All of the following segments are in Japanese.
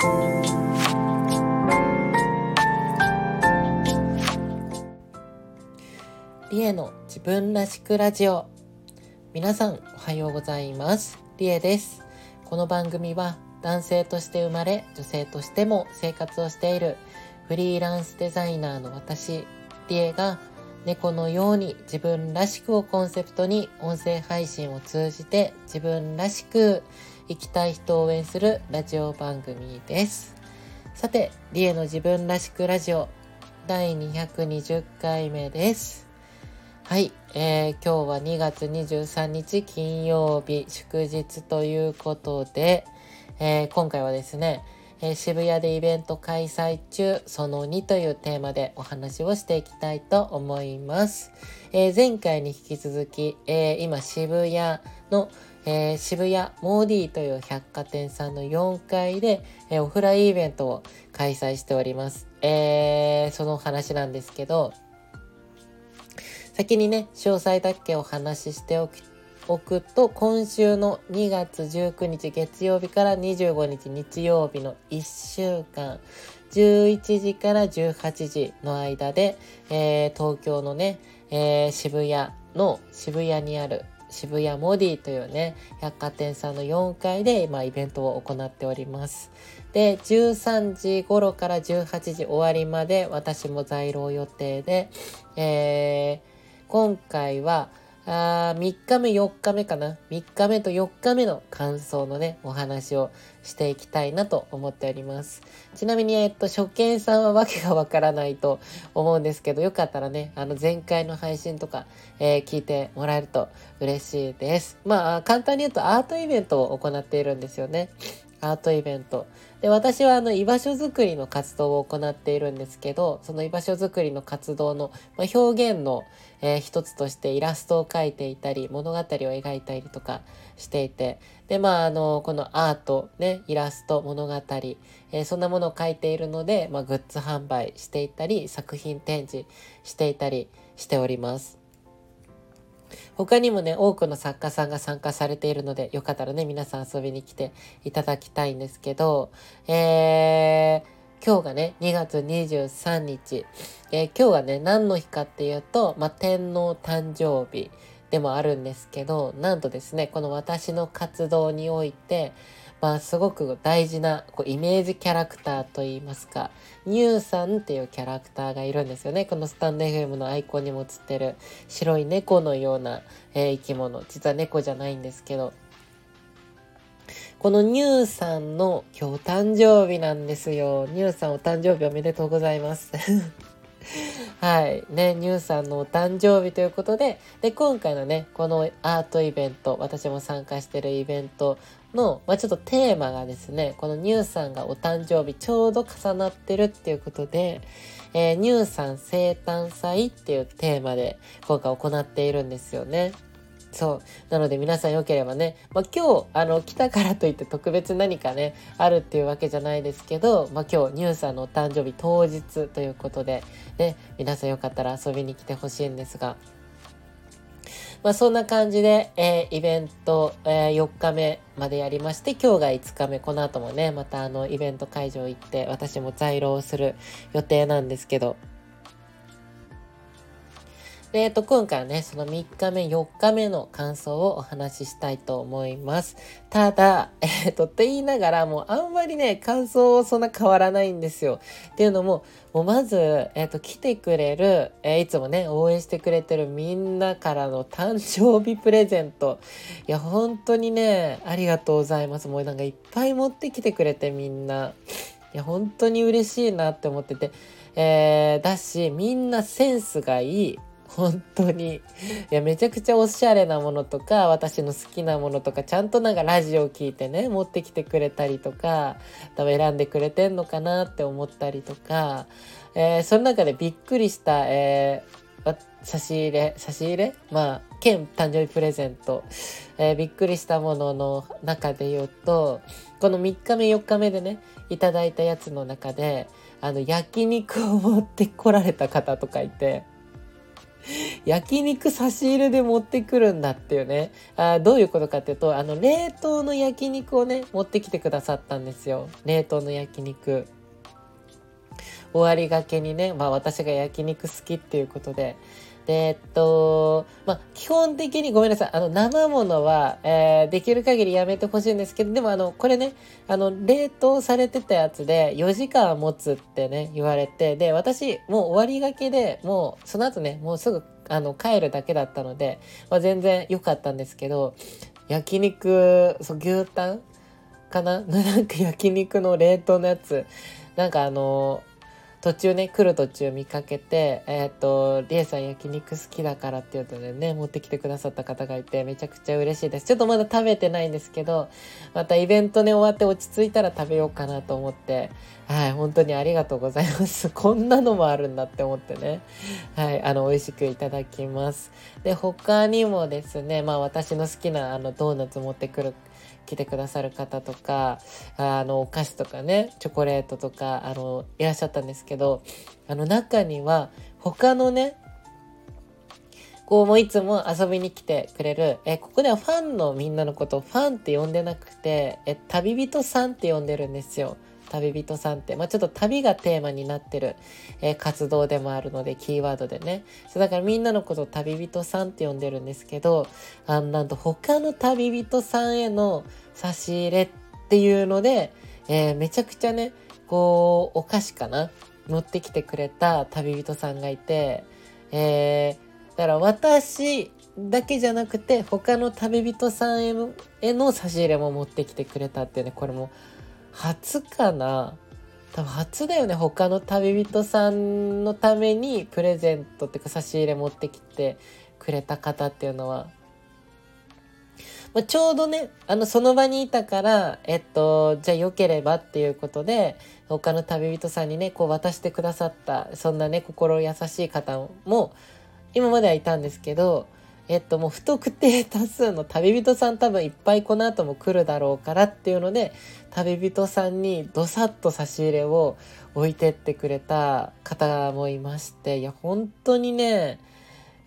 リエの自分らしくラジオ。皆さんおはようございます。リエです。この番組は男性として生まれ女性としても生活をしているフリーランスデザイナーの私リエが猫のように自分らしくをコンセプトに音声配信を通じて自分らしく生きたい人を応援するラジオ番組ですさてリエの自分らしくラジオ第220回目ですはい、えー、今日は2月23日金曜日祝日ということで、えー、今回はですね、えー、渋谷でイベント開催中その2というテーマでお話をしていきたいと思います。え前回に引き続き、え今渋谷のえー、渋谷モーディという百貨店さんの4階で、えー、オフラインイベントを開催しております。えー、その話なんですけど、先にね、詳細だけお話ししておきおくと、今週の2月19日月曜日から25日日曜日の1週間、11時から18時の間で、えー、東京のね、えー、渋谷の渋谷にある渋谷モディというね、百貨店さんの4階で今イベントを行っております。で、13時頃から18時終わりまで私も在廊予定で、えー今回は、あ3日目、4日目かな。3日目と4日目の感想のね、お話をしていきたいなと思っております。ちなみに、えっと、初見さんはわけがわからないと思うんですけど、よかったらね、あの、前回の配信とか、えー、聞いてもらえると嬉しいです。まあ、簡単に言うとアートイベントを行っているんですよね。アートイベント。で、私はあの居場所づくりの活動を行っているんですけど、その居場所づくりの活動の、ま、表現の、えー、一つとしてイラストを描いていたり、物語を描いたりとかしていて、で、まあ、あの、このアート、ね、イラスト、物語、えー、そんなものを描いているので、まあ、グッズ販売していたり、作品展示していたりしております。他にもね、多くの作家さんが参加されているので、よかったらね、皆さん遊びに来ていただきたいんですけど、えー、今日がね、2月23日、えー、今日がね、何の日かっていうと、まあ、天皇誕生日でもあるんですけど、なんとですね、この私の活動において、まあ、すごく大事なこうイメージキャラクターといいますか、ニューさんっていうキャラクターがいるんですよね。このスタンド FM のアイコンにも映ってる白い猫のような、えー、生き物。実は猫じゃないんですけど、このニューさんの今日誕生日なんですよ。ニューさんお誕生日おめでとうございます。はい。ね、ニューさんのお誕生日ということで、で、今回のね、このアートイベント、私も参加してるイベントの、まあ、ちょっとテーマがですね、このニューさんがお誕生日ちょうど重なってるっていうことで、えー、ニューさん生誕祭っていうテーマで今回行っているんですよね。そう。なので皆さん良ければね、まあ、今日、あの、来たからといって特別何かね、あるっていうわけじゃないですけど、まあ、今日、ニューさんのお誕生日当日ということで、ね、皆さんよかったら遊びに来てほしいんですが、まあ、そんな感じで、えー、イベント、えー、4日目までやりまして、今日が5日目、この後もね、またあの、イベント会場行って、私も在廊する予定なんですけど、えっと、今回はね、その3日目、4日目の感想をお話ししたいと思います。ただ、えっと、って言いながら、もうあんまりね、感想そんな変わらないんですよ。っていうのも、もうまず、えっと、来てくれる、えー、いつもね、応援してくれてるみんなからの誕生日プレゼント。いや、本当にね、ありがとうございます。もうなんかいっぱい持ってきてくれてみんな。いや、本当に嬉しいなって思ってて。えー、だし、みんなセンスがいい。本当に。いや、めちゃくちゃおしゃれなものとか、私の好きなものとか、ちゃんとなんかラジオ聞いてね、持ってきてくれたりとか、多分選んでくれてんのかなって思ったりとか、えー、その中でびっくりした、えー、差し入れ、差し入れ？まあ、兼誕生日プレゼント、えー、びっくりしたものの中で言うと、この3日目4日目でね、いただいたやつの中で、あの、焼肉を持ってこられた方とかいて、焼肉差し入れで持ってくるんだっていうね。あどういうことかっていうと、あの、冷凍の焼肉をね、持ってきてくださったんですよ。冷凍の焼肉。終わりがけにね、まあ私が焼肉好きっていうことで、で、えっと、まあ、基本的にごめんなさい。あの、生ものは、えー、できる限りやめてほしいんですけど、でもあの、これね、あの、冷凍されてたやつで4時間持つってね、言われて、で、私、もう終わりがけで、もう、その後ね、もうすぐ、あの、帰るだけだったので、まあ、全然良かったんですけど、焼肉、そう、牛タンかな？なんか焼肉の冷凍のやつ、なんかあの途中ね、来る途中見かけて、えっ、と、りえさん焼肉好きだからっていうのでね、持ってきてくださった方がいて、めちゃくちゃ嬉しいです。ちょっとまだ食べてないんですけど、またイベントね、終わって落ち着いたら食べようかなと思って、はい、本当にありがとうございます。こんなのもあるんだって思ってね。はい、あの、美味しくいただきます。で、他にもですね、まあ私の好きなあのドーナツ持ってくる来てくださる方とか、あの、お菓子とかね、チョコレートとか、あの、いらっしゃったんですけど、あの、中には、他のね、こう、もいつも遊びに来てくれる、え、ここではファンのみんなのことをファンって呼んでなくて、え、旅人さんって呼んでるんですよ。旅人さんって、まあ、ちょっと旅がテーマになってる、えー、活動でもあるので、キーワードでね。そうだからみんなのことを旅人さんって呼んでるんですけど、あなんと他の旅人さんへの差し入れっていうので、えー、めちゃくちゃね、こう、お菓子かな持ってきてくれた旅人さんがいて、えー、だから私だけじゃなくて他の旅人さんへの差し入れも持ってきてくれたっていうねこれも初かな。多分初だよね。他の旅人さんのためにプレゼントっていうか差し入れ持ってきてくれた方っていうのは、まあ、ちょうどねあのその場にいたからえっとじゃあよければっていうことで他の旅人さんにねこう渡してくださったそんなね心優しい方も今まではいたんですけどえっともう不特定多数の旅人さん多分いっぱいこの後も来るだろうからっていうので旅人さんにどさっと差し入れを置いてってくれた方もいましていや本当にね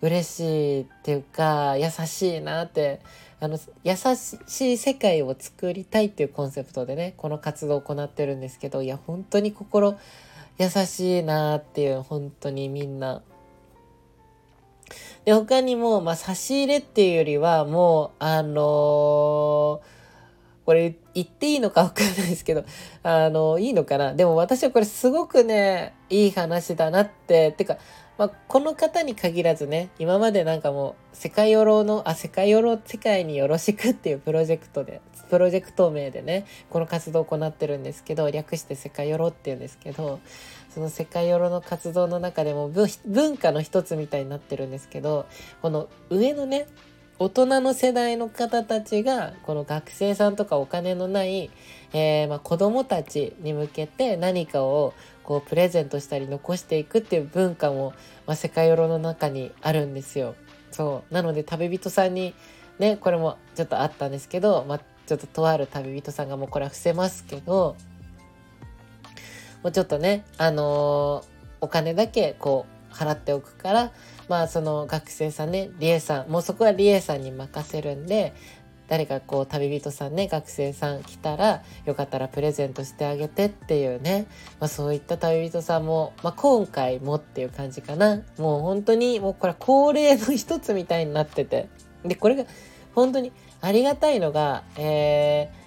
嬉しいっていうか優しいなってあの優しい世界を作りたいっていうコンセプトでねこの活動を行ってるんですけどいや本当に心優しいなっていう本当にみんな。で、他にも、まあ、差し入れっていうよりは、もう、あのー、これ言っていいのかわかんないですけど、あの、いいのかな？でも私はこれすごくね、いい話だなって、てか、まあ、この方に限らずね、今までなんかもう、世界世論の、あ、世界世論、世界によろしくっていうプロジェクトで、プロジェクト名でね、この活動を行ってるんですけど、略して世界世論っていうんですけど、その世界世論の活動の中でも文化の一つみたいになってるんですけど、この上のね、大人の世代の方たちがこの学生さんとかお金のない、えー、まあ、子供たちに向けて何かをこうプレゼントしたり残していくっていう文化も、まあ、世界世論の中にあるんですよ。そうなので旅人さんにねこれもちょっとあったんですけど、まあ、ちょっととある旅人さんがもうこれは伏せますけどもうちょっとねあのー、お金だけこう払っておくからまあその学生さんねリエさんもうそこはリエさんに任せるんで誰かこう旅人さんね学生さん来たらよかったらプレゼントしてあげてっていうね、まあ、そういった旅人さんも、まあ、今回もっていう感じかな。もう本当にもうこれ恒例の一つみたいになってて。でこれが本当にありがたいのがえー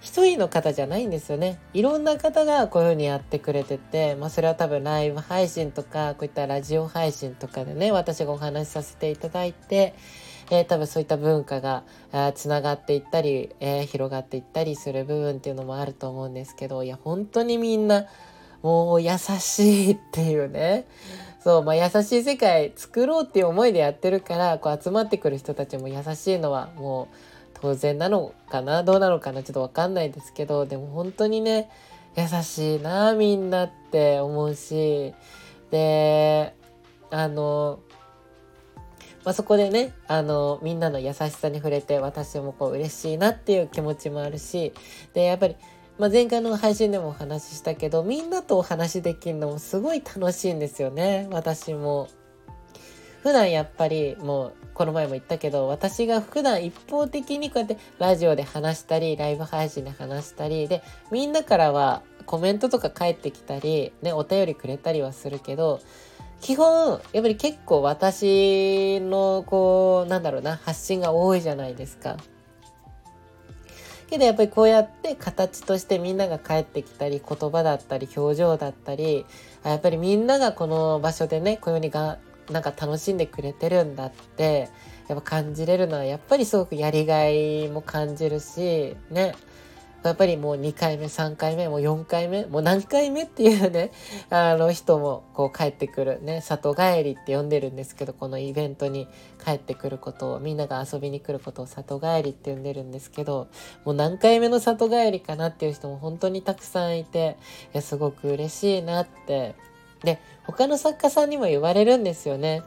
一人の方じゃないんですよね。いろんな方がこういうふうにやってくれてて、まあそれは多分ライブ配信とか、こういったラジオ配信とかでね、私がお話しさせていただいて、えー、多分そういった文化がつながっていったり、えー、広がっていったりする部分っていうのもあると思うんですけどいや本当にみんなもう優しいっていうねそうまあ優しい世界作ろうっていう思いでやってるからこう集まってくる人たちも優しいのはもう当然なのかなどうなのかなちょっと分かんないですけどでも本当にね優しいなみんなって思うしであのまあ、そこでねあのみんなの優しさに触れて私もこう嬉しいなっていう気持ちもあるしでやっぱり、まあ、前回の配信でもお話ししたけどみんなとお話できるのもすごい楽しいんですよね私も。普段やっぱりもうこの前も言ったけど私が普段一方的にこうやってラジオで話したりライブ配信で話したりでみんなからはコメントとか返ってきたりねお便りくれたりはするけど基本やっぱり結構私のこうなんだろうな発信が多いじゃないですか。けどやっぱりこうやって形としてみんなが帰ってきたり言葉だったり表情だったりやっぱりみんながこの場所でねこういうふうにがなんか楽しんでくれてるんだってやっぱ感じれるのはやっぱりすごくやりがいも感じるしね。やっぱりもう2回目3回目もう4回目もう何回目っていうねあの人もこう帰ってくるね。里帰りって呼んでるんですけどこのイベントに帰ってくることをみんなが遊びに来ることを里帰りって呼んでるんですけどもう何回目の里帰りかなっていう人も本当にたくさんいていやすごく嬉しいなってで他の作家さんにも言われるんですよね。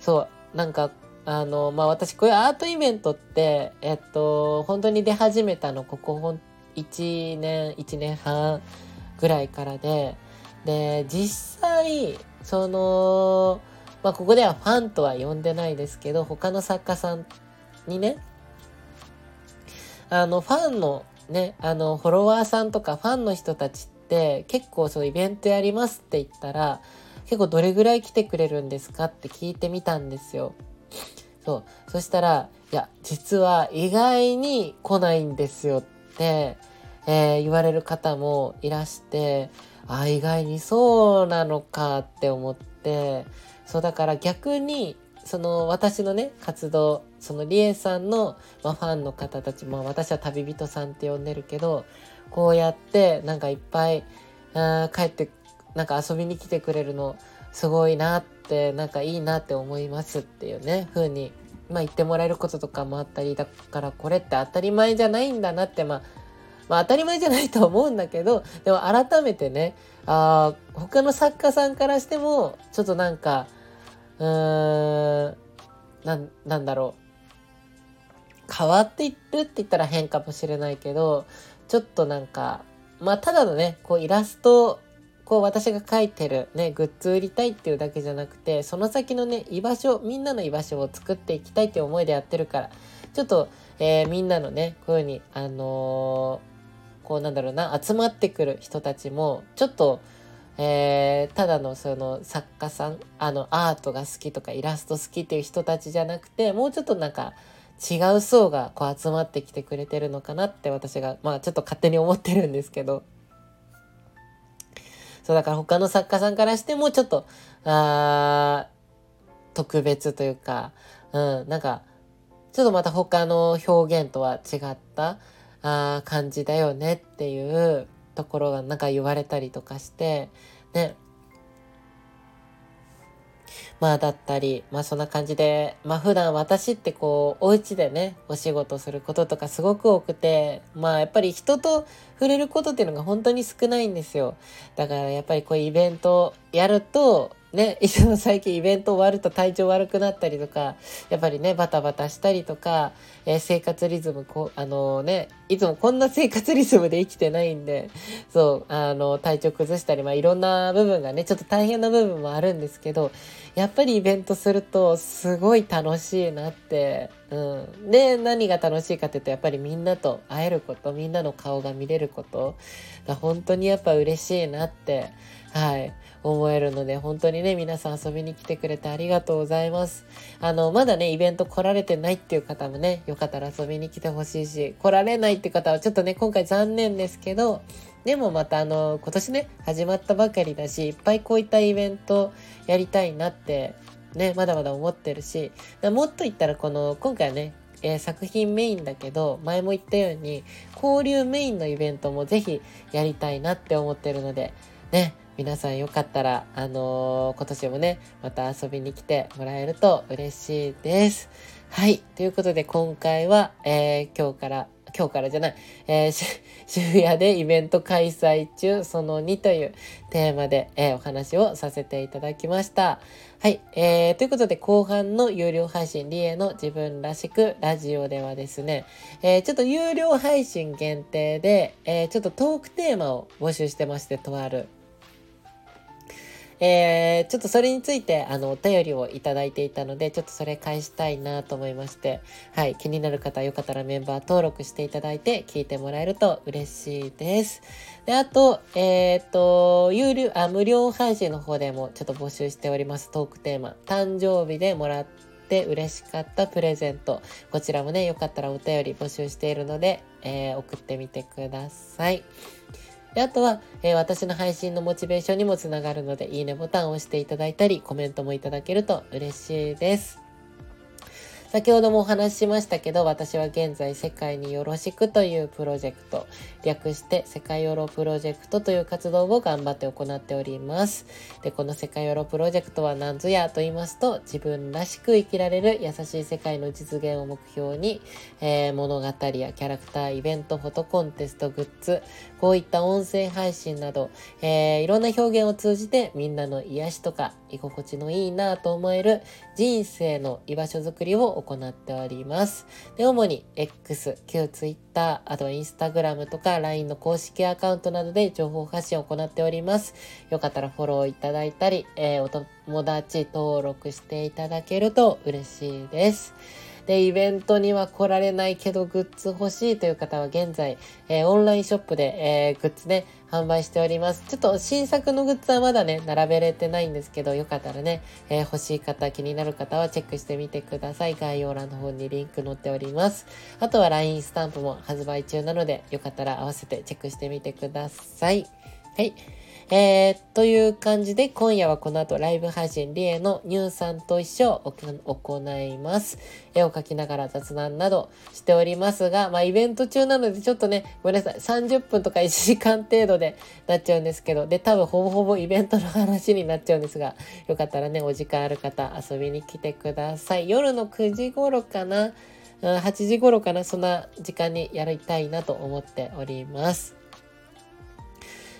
そうなんかあのまあ私こういうアートイベントってえっと本当に出始めたのここ1年1年半ぐらいからでで実際そのまあここではファンとは呼んでないですけど他の作家さんにねあのファンのねあのフォロワーさんとかファンの人たちって結構そのイベントやりますって言ったら結構どれぐらい来てくれるんですかって聞いてみたんですよ。そう。そしたら、いや、実は意外に来ないんですよってえー、言われる方もいらして、あ、意外にそうなのかって思って、そうだから逆に、その私のね、活動、そのリエさんの、まあ、ファンの方たちも、私は旅人さんって呼んでるけど、こうやってなんかいっぱい、あ帰って、なんか遊びに来てくれるの、すごいなって、なんかいいなって思いますっていうね、風に、まあ言ってもらえることとかもあったり、だからこれって当たり前じゃないんだなって、まあまあ当たり前じゃないと思うんだけど、でも改めてね、あ他の作家さんからしても、ちょっとなんか、うーん、ななんだろう。変わっていってるって言ったら変かもしれないけど、ちょっとなんか、まあただのね、こうイラスト、こう私が描いてるね、グッズ売りたいっていうだけじゃなくて、その先のね、居場所、みんなの居場所を作っていきたいっていう思いでやってるから、ちょっと、えー、みんなのね、こういうふうに、あのーこうなんだろうな、集まってくる人たちも、ちょっと、えー、ただのその作家さん、あのアートが好きとかイラスト好きっていう人たちじゃなくて、もうちょっとなんか違う層がこう集まってきてくれてるのかなって私が、まあちょっと勝手に思ってるんですけど。そうだから他の作家さんからしてもちょっと、あ特別というか、うん、なんか、ちょっとまた他の表現とは違った、あ感じだよねっていうところがなんか言われたりとかしてねまあだったり、まあそんな感じで、まあ普段私ってこう、お家でね、お仕事することとかすごく多くて、まあやっぱり人と触れることっていうのが本当に少ないんですよ。だからやっぱりこういうイベントやると、ね、いつも最近イベント終わると体調悪くなったりとか、やっぱりね、バタバタしたりとか、えー、生活リズムこ、あのー、ね、いつもこんな生活リズムで生きてないんで、そう、あのー、体調崩したり、まあいろんな部分がね、ちょっと大変な部分もあるんですけど、やっぱりイベントするとすごい楽しいなって、うん。で、何が楽しいかっていうと、やっぱりみんなと会えること、みんなの顔が見れることが本当にやっぱ嬉しいなって、はい、思えるので、本当にね、皆さん遊びに来てくれてありがとうございます。あの、まだね、イベント来られてないっていう方もね、よかったら遊びに来てほしいし、来られないって方はちょっとね、今回残念ですけど、でもまたあの、今年ね、始まったばかりだし、いっぱいこういったイベントやりたいなって、ね、まだまだ思ってるし、もっと言ったらこの、今回はね、えー、作品メインだけど、前も言ったように、交流メインのイベントもぜひやりたいなって思ってるので、ね、皆さんよかったら、あのー、今年もね、また遊びに来てもらえると嬉しいです。はい。ということで今回は、えー、今日から、今日からじゃない、えー、渋谷でイベント開催中その2というテーマで、えー、お話をさせていただきました。はい。えー、ということで後半の有料配信リエの自分らしくラジオではですね、えー、ちょっと有料配信限定で、えー、ちょっとトークテーマを募集してまして、とあるえー、ちょっとそれについて、あの、お便りをいただいていたので、ちょっとそれ返したいなと思いまして、はい、気になる方、よかったらメンバー登録していただいて、聞いてもらえると嬉しいです。で、あと、えー、と、有料、あ、無料配信の方でもちょっと募集しております、トークテーマ。誕生日でもらって嬉しかったプレゼント。こちらもね、よかったらお便り募集しているので、えー、送ってみてください。であとは、えー、私の配信のモチベーションにもつながるので、いいねボタンを押していただいたり、コメントもいただけると嬉しいです。先ほどもお話ししましたけど、私は現在世界によろしくというプロジェクト、略して世界ヨロプロジェクトという活動を頑張って行っております。で、この世界ヨロプロジェクトは何ぞやと言いますと、自分らしく生きられる優しい世界の実現を目標に、えー、物語やキャラクター、イベント、フォトコンテスト、グッズ、こういった音声配信など、えー、いろんな表現を通じてみんなの癒しとか居心地のいいなと思える人生の居場所づくりを行っております。で、主に X、旧 Twitter、あとは Instagram とか LINE の公式アカウントなどで情報発信を行っております。よかったらフォローいただいたり、えー、お友達登録していただけると嬉しいです。で、イベントには来られないけどグッズ欲しいという方は現在、えー、オンラインショップで、えー、グッズね、販売しております。ちょっと新作のグッズはまだね、並べれてないんですけど、よかったらね、えー、欲しい方、気になる方はチェックしてみてください。概要欄の方にリンク載っております。あとは LINE スタンプも発売中なので、よかったら合わせてチェックしてみてください。はい。えー、という感じで今夜はこの後ライブ配信リエのニューさんと一緒を行います。絵を描きながら雑談などしておりますが、まあイベント中なのでちょっとね、ごめんなさい、30分とか1時間程度でなっちゃうんですけど、で、多分ほぼほぼイベントの話になっちゃうんですが、よかったらね、お時間ある方遊びに来てください。夜の9時頃かな、8時頃かな、そんな時間にやりたいなと思っております。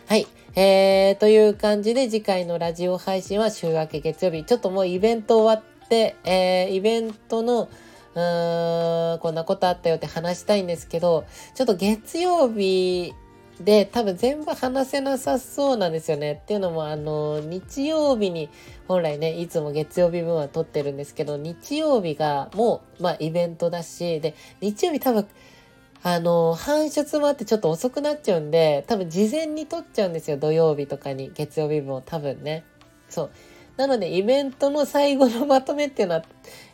はい。えー、という感じで次回のラジオ配信は週明け月曜日。ちょっともうイベント終わって、えー、イベントの、うーん、こんなことあったよって話したいんですけど、ちょっと月曜日で多分全部話せなさそうなんですよね。っていうのもあの、日曜日に本来ね、いつも月曜日分は撮ってるんですけど、日曜日がもう、まあイベントだし、で、日曜日多分、あの、搬出もあってちょっと遅くなっちゃうんで、多分事前に撮っちゃうんですよ。土曜日とかに、月曜日も多分ね。そう。なので、イベントの最後のまとめっていうのは、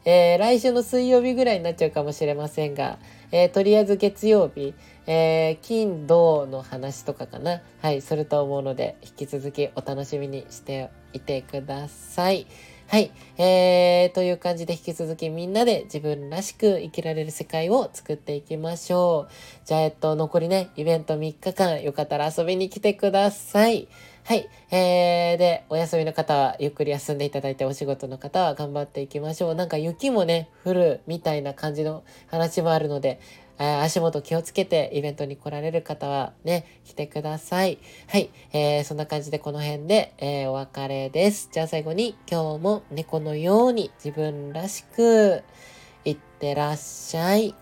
えー、来週の水曜日ぐらいになっちゃうかもしれませんが、えー、とりあえず月曜日、えー、金、土の話とかかな。はい、すると思うので、引き続きお楽しみにしていてください。はい。えー、という感じで引き続きみんなで自分らしく生きられる世界を作っていきましょう。じゃあ、えっと、残りね、イベント3日間、よかったら遊びに来てください。はい。えー、で、お休みの方はゆっくり休んでいただいて、お仕事の方は頑張っていきましょう。なんか雪もね、降るみたいな感じの話もあるので、え足元気をつけてイベントに来られる方はね、来てください。はい。えー、そんな感じでこの辺で、えー、お別れです。じゃあ最後に今日も猫のように自分らしくいってらっしゃい。